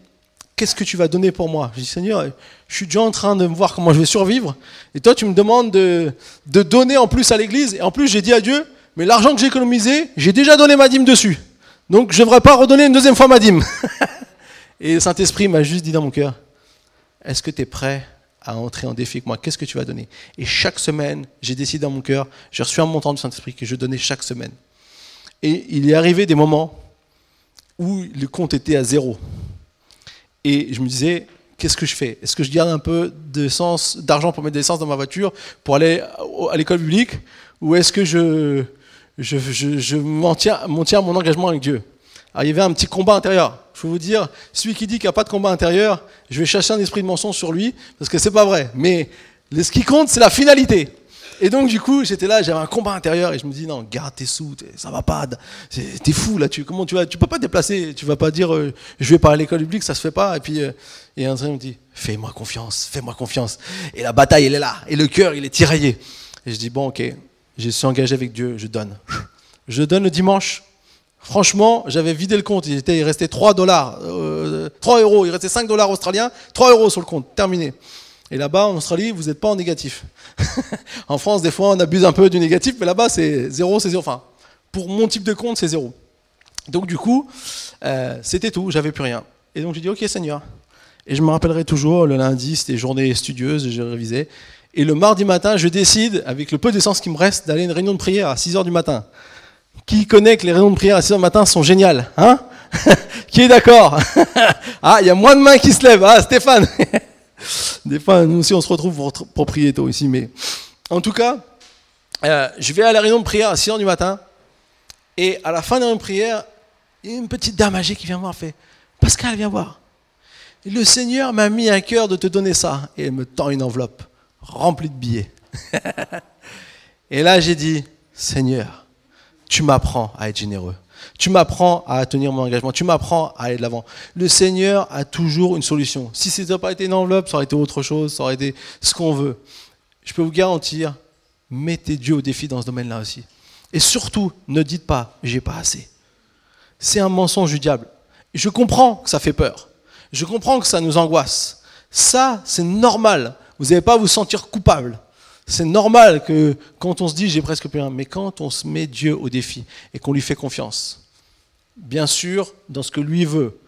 Speaker 1: qu'est-ce que tu vas donner pour moi? Je dis, Seigneur, je suis déjà en train de me voir comment je vais survivre. Et toi, tu me demandes de, donner en plus à l'église. Et en plus, j'ai dit à Dieu, mais l'argent que j'ai économisé, j'ai déjà donné ma dîme dessus. Donc, je ne devrais pas redonner une deuxième fois ma dîme. et le Saint-Esprit m'a juste dit dans mon cœur, est-ce que tu es prêt à entrer en défi avec moi? Qu'est-ce que tu vas donner? Et chaque semaine, j'ai décidé dans mon cœur, j'ai reçu un montant du Saint-Esprit que je donnais chaque semaine. Et il est arrivé des moments où le compte était à zéro. Et je me disais, qu'est-ce que je fais? Est-ce que je garde un peu d'argent pour mettre de l'essence dans ma voiture pour aller à l'école publique? Ou est-ce que je, je, je, je m'en tiens, à mon engagement avec Dieu? Alors, il y avait un petit combat intérieur. Je peux vous dire, celui qui dit qu'il n'y a pas de combat intérieur, je vais chasser un esprit de mensonge sur lui, parce que c'est pas vrai. Mais ce qui compte, c'est la finalité. Et donc, du coup, j'étais là, j'avais un combat intérieur, et je me dis, non, garde tes sous, ça va pas, t'es fou là, tu, comment tu vas, tu peux pas te déplacer, tu vas pas dire, euh, je vais pas à l'école publique, ça se fait pas. Et puis, euh, et un me dit, fais-moi confiance, fais-moi confiance. Et la bataille, elle est là, et le cœur, il est tiraillé. Et je dis, bon, ok, je suis engagé avec Dieu, je donne. Je donne le dimanche, Franchement, j'avais vidé le compte, il, restait 3 dollars, 3 euh, euros, il restait 5 dollars australiens, 3 euros sur le compte, terminé. Et là-bas, en Australie, vous n'êtes pas en négatif. en France, des fois, on abuse un peu du négatif, mais là-bas, c'est zéro, c'est zéro. Enfin, pour mon type de compte, c'est zéro. Donc, du coup, euh, c'était tout, j'avais plus rien. Et donc, j'ai dit, OK, Seigneur. Et je me rappellerai toujours, le lundi, c'était journée studieuse, j'ai révisé. Et le mardi matin, je décide, avec le peu d'essence qui me reste, d'aller à une réunion de prière à 6 h du matin. Qui connaît que les réunions de prière à 6 h du matin sont géniales hein? Qui est d'accord? Ah, il y a moins de mains qui se lèvent. Ah, Stéphane Des fois, nous aussi, on se retrouve pour, tôt ici. Mais en tout cas, euh, je vais à la réunion de prière à 6 h du matin. Et à la fin de la réunion de prière, il y a une petite dame âgée qui vient voir. fait Pascal, viens voir. le Seigneur m'a mis à cœur de te donner ça. Et elle me tend une enveloppe remplie de billets. et là, j'ai dit Seigneur, tu m'apprends à être généreux. Tu m'apprends à tenir mon engagement. Tu m'apprends à aller de l'avant. Le Seigneur a toujours une solution. Si ce n'était pas été une enveloppe, ça aurait été autre chose, ça aurait été ce qu'on veut. Je peux vous garantir, mettez Dieu au défi dans ce domaine-là aussi. Et surtout, ne dites pas, j'ai pas assez. C'est un mensonge du diable. Je comprends que ça fait peur. Je comprends que ça nous angoisse. Ça, c'est normal. Vous n'allez pas à vous sentir coupable. C'est normal que quand on se dit j'ai presque plus rien, mais quand on se met Dieu au défi et qu'on lui fait confiance, bien sûr, dans ce que lui veut,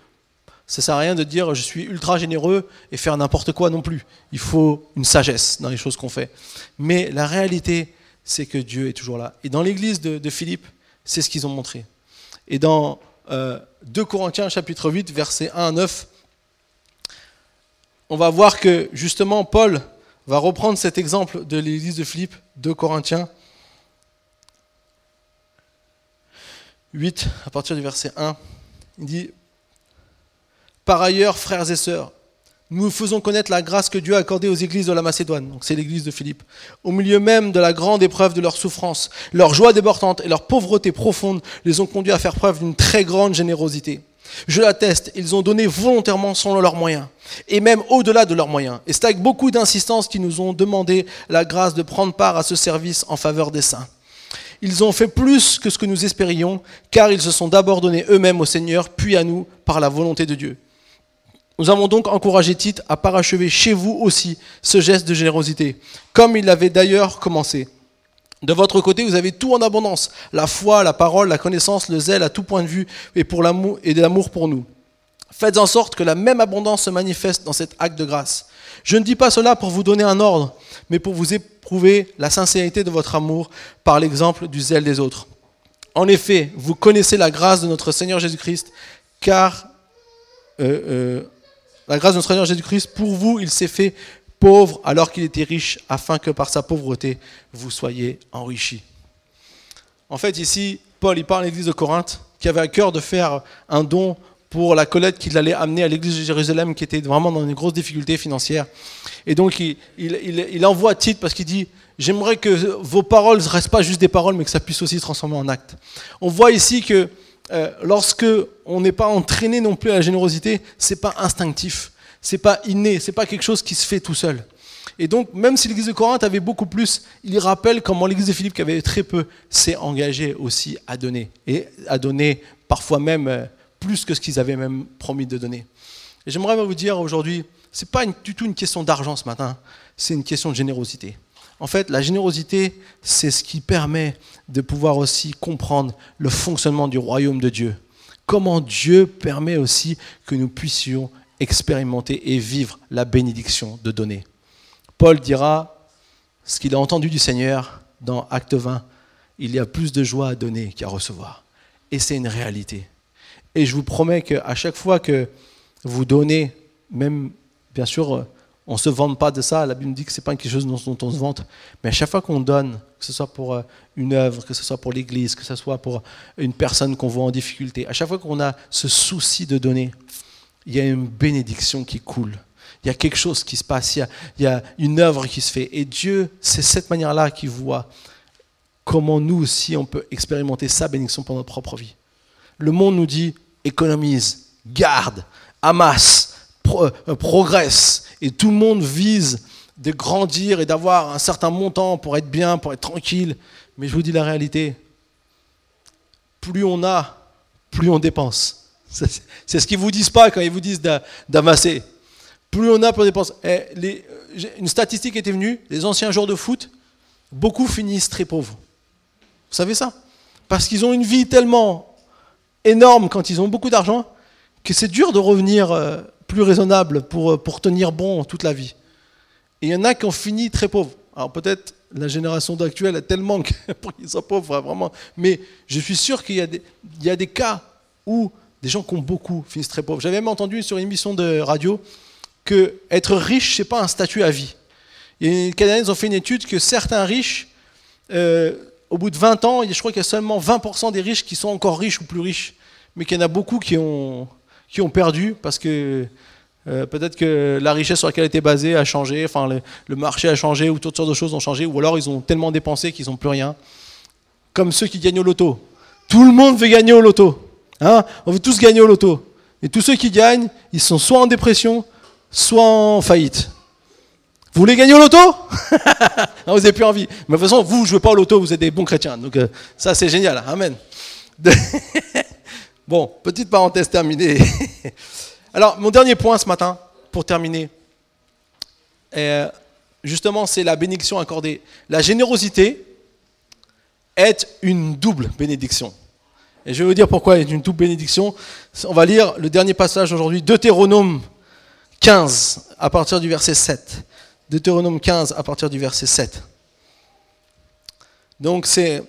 Speaker 1: ça ne sert à rien de dire je suis ultra généreux et faire n'importe quoi non plus. Il faut une sagesse dans les choses qu'on fait. Mais la réalité, c'est que Dieu est toujours là. Et dans l'église de, Philippe, c'est ce qu'ils ont montré. Et dans 2 euh, Corinthiens chapitre 8, versets 1 à 9, on va voir que justement Paul va reprendre cet exemple de l'église de Philippe, de Corinthiens 8, à partir du verset 1. Il dit Par ailleurs, frères et sœurs, nous faisons connaître la grâce que Dieu a accordée aux églises de la Macédoine, donc c'est l'église de Philippe, au milieu même de la grande épreuve de leur souffrance. Leur joie débordante et leur pauvreté profonde les ont conduits à faire preuve d'une très grande générosité. Je l'atteste, ils ont donné volontairement selon leurs moyens, et même au-delà de leurs moyens. Et c'est avec beaucoup d'insistance qu'ils nous ont demandé la grâce de prendre part à ce service en faveur des saints. Ils ont fait plus que ce que nous espérions, car ils se sont d'abord donnés eux-mêmes au Seigneur, puis à nous, par la volonté de Dieu. Nous avons donc encouragé Tite à parachever chez vous aussi ce geste de générosité, comme il l'avait d'ailleurs commencé. De votre côté, vous avez tout en abondance, la foi, la parole, la connaissance, le zèle à tout point de vue et, pour l'amour, et de l'amour pour nous. Faites en sorte que la même abondance se manifeste dans cet acte de grâce. Je ne dis pas cela pour vous donner un ordre, mais pour vous éprouver la sincérité de votre amour par l'exemple du zèle des autres. En effet, vous connaissez la grâce de notre Seigneur Jésus-Christ, car euh, euh, la grâce de notre Seigneur Jésus-Christ, pour vous, il s'est fait pauvre alors qu'il était riche, afin que par sa pauvreté, vous soyez enrichis. En fait, ici, Paul, il parle à l'église de Corinthe, qui avait à cœur de faire un don pour la collecte qu'il allait amener à l'église de Jérusalem, qui était vraiment dans une grosse difficulté financière. Et donc, il, envoie Tite parce qu'il dit, j'aimerais que vos paroles ne restent pas juste des paroles, mais que ça puisse aussi se transformer en actes. On voit ici que euh, lorsque on n'est pas entraîné non plus à la générosité, c'est pas instinctif c'est pas inné, c'est pas quelque chose qui se fait tout seul. Et donc, même si l'église de Corinthe avait beaucoup plus, il rappelle comment l'église de Philippe, qui avait très peu, s'est engagée aussi à donner. Et à donner parfois même euh, plus que ce qu'ils avaient même promis de donner. Et j'aimerais vous dire aujourd'hui, ce n'est pas du tout une question d'argent ce matin, c'est une question de générosité. En fait, la générosité, c'est ce qui permet de pouvoir aussi comprendre le fonctionnement du royaume de Dieu. Comment Dieu permet aussi que nous puissions expérimenter et vivre la bénédiction de donner. Paul dira ce qu'il a entendu du Seigneur dans Acte 20, il y a plus de joie à donner qu'à recevoir. Et c'est une réalité. Et je vous promets qu'à chaque fois que vous donnez, même bien sûr On ne se vante pas de ça. La Bible dit que ce n'est pas quelque chose dont on se vante. Mais à chaque fois qu'on donne, que ce soit pour euh, une œuvre, que ce soit pour l'Église, que ce soit pour une personne qu'on voit en difficulté, à chaque fois qu'on a ce souci de donner, il y a une bénédiction qui coule. Il y a quelque chose qui se passe, il y a, une œuvre qui se fait. Et Dieu, c'est cette manière-là qu'il voit comment nous aussi on peut expérimenter sa bénédiction pour notre propre vie. Le monde nous dit économise, garde, amasse, euh, progresse. Et tout le monde vise de grandir et d'avoir un certain montant pour être bien, pour être tranquille. Mais je vous dis la réalité, plus on a, plus on dépense. C'est ce qu'ils vous disent pas quand ils vous disent d'amasser. Plus on a, plus on dépense. Eh, une statistique était venue, les anciens joueurs de foot, beaucoup finissent très pauvres. Vous savez ça? Parce qu'ils ont une vie tellement énorme quand ils ont beaucoup d'argent que c'est dur de revenir euh, plus raisonnable pour, euh, pour tenir bon toute la vie. Et il y en a qui ont fini très pauvres. Alors peut-être la génération d'actuelle a tellement pour qu'ils soient pauvres, vraiment. Mais je suis sûr qu'il y, a des, il y a des cas où des gens qui ont beaucoup finissent très pauvres. J'avais même entendu sur une émission de radio que être riche, c'est pas un statut à vie. Et les Canadiens ont fait une étude que certains riches, euh, au bout de 20 ans, je crois qu'il y a seulement 20% des riches qui sont encore riches ou plus riches, mais qu'il y en a beaucoup qui ont, qui ont perdu parce que euh, peut-être que la richesse sur laquelle était basée a changé, enfin le, marché a changé ou toutes sortes de choses ont changé, ou alors ils ont tellement dépensé qu'ils n'ont plus rien. Comme ceux qui gagnent au loto. Tout le monde veut gagner au loto. Hein On veut tous gagner au loto. Et tous ceux qui gagnent, ils sont soit en dépression, soit en faillite. Vous voulez gagner au loto? Vous n'avez plus envie. Mais de toute façon, vous ne jouez pas au loto, vous êtes des bons chrétiens. Donc euh, ça, c'est génial. Amen. bon, petite parenthèse terminée. Alors, mon dernier point ce matin, pour terminer, justement, c'est la bénédiction accordée. La générosité est une double bénédiction. Et je vais vous dire pourquoi est une double bénédiction. On va lire le dernier passage aujourd'hui, Deutéronome 15, à partir du verset 7. Deutéronome 15, à partir du verset 7. Donc c'est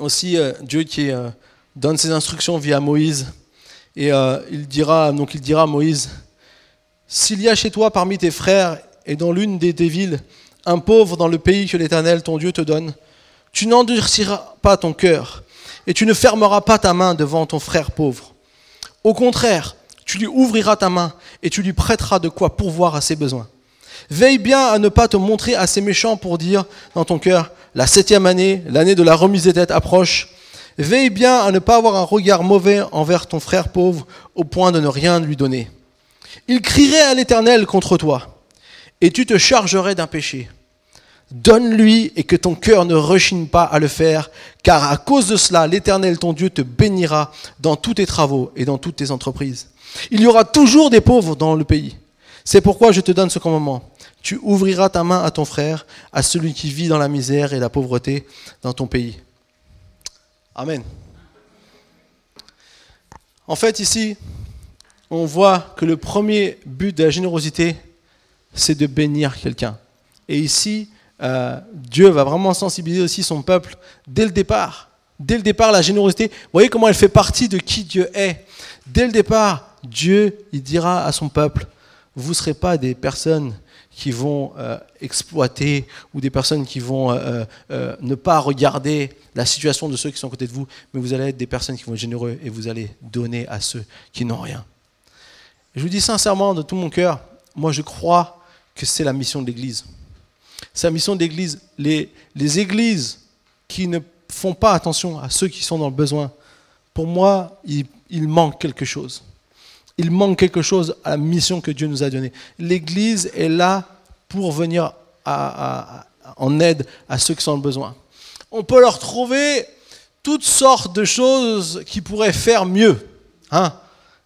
Speaker 1: aussi euh, Dieu qui euh, donne ses instructions via Moïse et euh, il, dira, donc il dira à Moïse, S'il y a chez toi parmi tes frères et dans l'une des tes villes un pauvre dans le pays que l'Éternel ton Dieu te donne, tu n'endurciras pas ton cœur et tu ne fermeras pas ta main devant ton frère pauvre. Au contraire, tu lui ouvriras ta main et tu lui prêteras de quoi pourvoir à ses besoins. Veille bien à ne pas te montrer assez méchant pour dire dans ton cœur, la septième année, l'année de la remise des dettes approche, Veille bien à ne pas avoir un regard mauvais envers ton frère pauvre au point de ne rien lui donner. Il crierait à l'Éternel contre toi, et tu te chargerais d'un péché. Donne-lui et que ton cœur ne rechigne pas à le faire, car à cause de cela, l'Éternel ton Dieu te bénira dans tous tes travaux et dans toutes tes entreprises. Il y aura toujours des pauvres dans le pays. C'est pourquoi je te donne ce commandement. Tu ouvriras ta main à ton frère, à celui qui vit dans la misère et la pauvreté dans ton pays. Amen. En fait, ici, on voit que le premier but de la générosité, c'est de bénir quelqu'un. Et ici, euh, Dieu va vraiment sensibiliser aussi son peuple dès le départ. Dès le départ, la générosité, voyez comment elle fait partie de qui Dieu est. Dès le départ, Dieu, il dira à son peuple, vous ne serez pas des personnes qui vont euh, exploiter ou des personnes qui vont euh, euh, ne pas regarder la situation de ceux qui sont à côté de vous, mais vous allez être des personnes qui vont être généreux et vous allez donner à ceux qui n'ont rien. je vous dis sincèrement de tout mon cœur, moi je crois que c'est la mission de l'Église. C'est la mission de l'Église. Les, églises qui ne font pas attention à ceux qui sont dans le besoin, pour moi, il manque quelque chose il manque quelque chose à la mission que Dieu nous a donnée. L'Église est là pour venir en aide à ceux qui sont en besoin. On peut leur trouver toutes sortes de choses qui pourraient faire mieux. Hein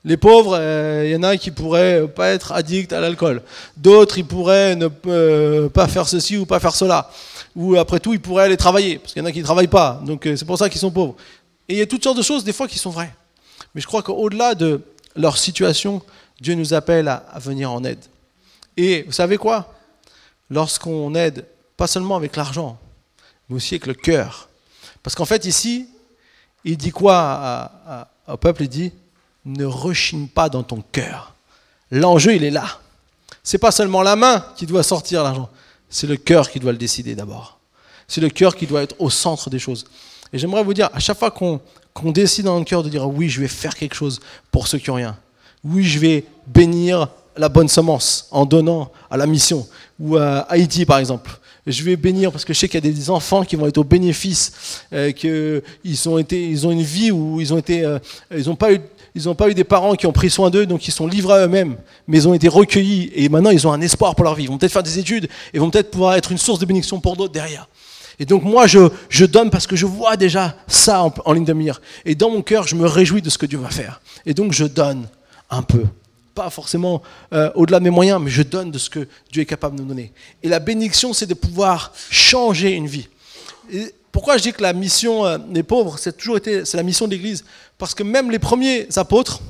Speaker 1: les pauvres, euh, il y en a qui pourraient pas être addicts à l'alcool. D'autres, ils pourraient ne euh, pas faire ceci ou pas faire cela. Ou après tout, ils pourraient aller travailler, parce qu'il y en a qui ne travaillent pas. Donc euh, c'est pour ça qu'ils sont pauvres. Et il y a toutes sortes de choses, des fois, qui sont vraies. Mais je crois qu'au-delà de leur situation, Dieu nous appelle à, venir en aide. Et vous savez quoi? Lorsqu'on aide, pas seulement avec l'argent, mais aussi avec le cœur. Parce qu'en fait, ici, il dit quoi au peuple? Il dit, ne rechigne pas dans ton cœur. L'enjeu, il est là. C'est pas seulement la main qui doit sortir l'argent, c'est le cœur qui doit le décider d'abord. C'est le cœur qui doit être au centre des choses. Et j'aimerais vous dire, à chaque fois qu'on décide dans le cœur de dire oui, je vais faire quelque chose pour ceux qui ont rien, oui, je vais bénir la bonne semence en donnant à la mission, ou à Haïti par exemple. Je vais bénir parce que je sais qu'il y a des enfants qui vont être au bénéfice, euh, qu'ils ont, été, ils ont une vie où ils ont été, euh, ils n'ont pas eu ils n'ont pas eu des parents qui ont pris soin d'eux, donc ils sont livrés à eux-mêmes, mais ils ont été recueillis et maintenant ils ont un espoir pour leur vie. Ils vont peut-être faire des études et vont peut-être pouvoir être une source de bénédiction pour d'autres derrière. Et donc moi, je, donne parce que je vois déjà ça en, ligne de mire. Et dans mon cœur, je me réjouis de ce que Dieu va faire. Et donc je donne un peu. Pas forcément euh, au-delà de mes moyens, mais je donne de ce que Dieu est capable de nous donner. Et la bénédiction, c'est de pouvoir changer une vie. Pourquoi je dis que la mission euh, des pauvres, c'est toujours la mission de l'Église? Parce que même les premiers apôtres,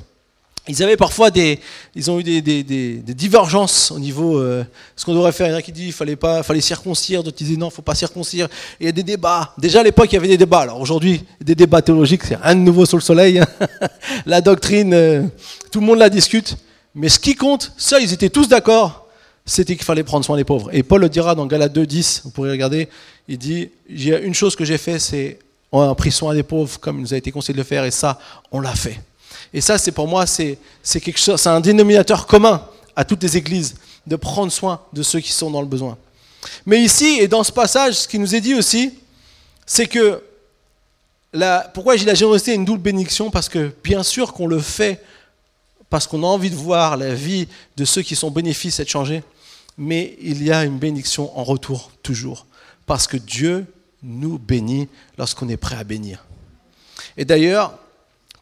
Speaker 1: ils avaient parfois des, ils ont eu des, des, des, divergences au niveau euh, ce qu'on devrait faire. Il y en a qui disent qu'il fallait pas, fallait circoncire, d'autres disaient non, faut pas circoncire. Il y a des débats. Déjà à l'époque, il y avait des débats. Alors aujourd'hui, des débats théologiques, c'est rien de nouveau sur le soleil. la doctrine, euh, tout le monde la discute. Mais ce qui compte, ça, ils étaient tous d'accord, c'était qu'il fallait prendre soin des pauvres. Et Paul le dira dans Galates 2, 10, vous pourrez regarder, il dit, il y a une chose que j'ai fait, c'est on a pris soin des pauvres comme il nous a été conseillé de le faire, et ça, on l'a fait. Et ça, c'est pour moi, c'est quelque chose, c'est un dénominateur commun à toutes les églises de prendre soin de ceux qui sont dans le besoin. Mais ici et dans ce passage, ce qui nous est dit aussi, c'est que la, pourquoi j'ai la générosité une double bénédiction? Parce que bien sûr qu'on le fait parce qu'on a envie de voir la vie de ceux qui sont bénéfices être changée, mais il y a une bénédiction en retour toujours, parce que Dieu nous bénit lorsqu'on est prêt à bénir. Et d'ailleurs,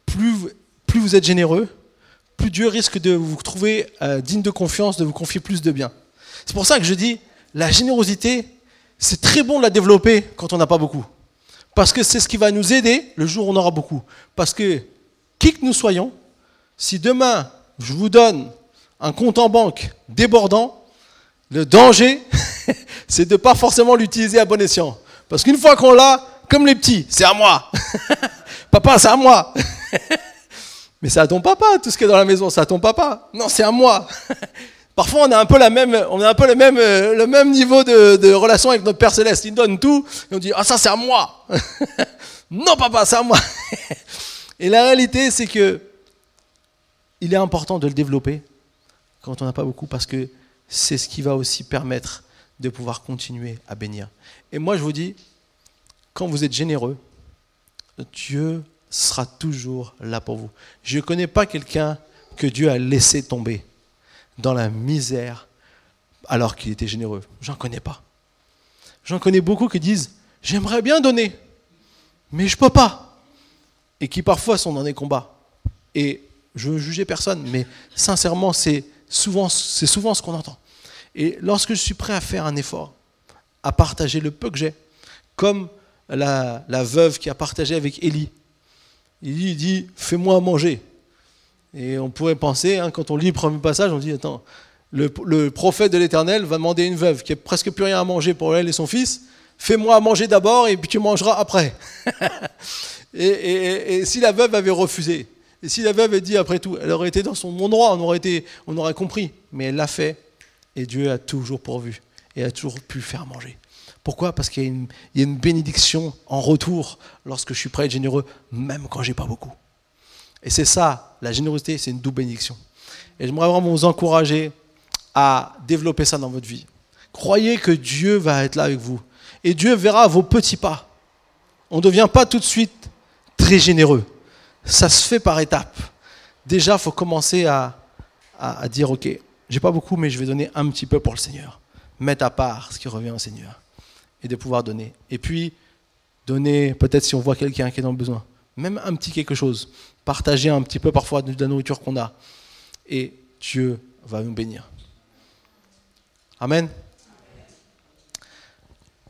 Speaker 1: plus plus vous êtes généreux, plus Dieu risque de vous trouver euh, digne de confiance, de vous confier plus de biens. C'est pour ça que je dis, la générosité, c'est très bon de la développer quand on n'a pas beaucoup. Parce que c'est ce qui va nous aider le jour où on aura beaucoup. Parce que, qui que nous soyons, si demain je vous donne un compte en banque débordant, le danger, c'est de ne pas forcément l'utiliser à bon escient. Parce qu'une fois qu'on l'a, comme les petits, c'est à moi. Papa, c'est à moi. Mais c'est à ton papa, tout ce qui est dans la maison, c'est à ton papa. Non, c'est à moi. Parfois, on a un peu, la même, on a un peu le, même, le même niveau de, relation avec notre Père Céleste. Il donne tout, et on dit Ah, ça, c'est à moi. non, papa, c'est à moi. et la réalité, c'est que il est important de le développer quand on n'a pas beaucoup, parce que c'est ce qui va aussi permettre de pouvoir continuer à bénir. Et moi, je vous dis, quand vous êtes généreux, Dieu sera toujours là pour vous. Je ne connais pas quelqu'un que Dieu a laissé tomber dans la misère alors qu'il était généreux. J'en connais pas. J'en connais beaucoup qui disent J'aimerais bien donner, mais je peux pas. Et qui parfois sont dans des combats. Et je veux juger personne, mais sincèrement, c'est souvent, c'est souvent ce qu'on entend. Et lorsque je suis prêt à faire un effort, à partager le peu que j'ai, comme la, la veuve qui a partagé avec Élie, il dit, fais-moi manger. Et on pourrait penser, hein, quand on lit le premier passage, on dit, attends, le, prophète de l'Éternel va demander à une veuve qui a presque plus rien à manger pour elle et son fils, fais-moi manger d'abord et puis tu mangeras après. et, si la veuve avait refusé, et si la veuve avait dit après tout, elle aurait été dans son bon on aurait, on aurait compris. Mais elle l'a fait et Dieu a toujours pourvu et a toujours pu faire manger. Pourquoi? Parce qu'il y, a une bénédiction en retour lorsque je suis prêt à être généreux, même quand j'ai pas beaucoup. Et c'est ça, la générosité, c'est une double bénédiction. Et j'aimerais vraiment vous encourager à développer ça dans votre vie. Croyez que Dieu va être là avec vous. Et Dieu verra vos petits pas. On ne devient pas tout de suite très généreux. Ça se fait par étapes. Déjà, il faut commencer à, dire, OK, j'ai pas beaucoup, mais je vais donner un petit peu pour le Seigneur. Mettre à part ce qui revient au Seigneur et de pouvoir donner. Et puis, donner, peut-être si on voit quelqu'un qui est dans le besoin, même un petit quelque chose, partager un petit peu parfois de la nourriture qu'on a, et Dieu va nous bénir. Amen.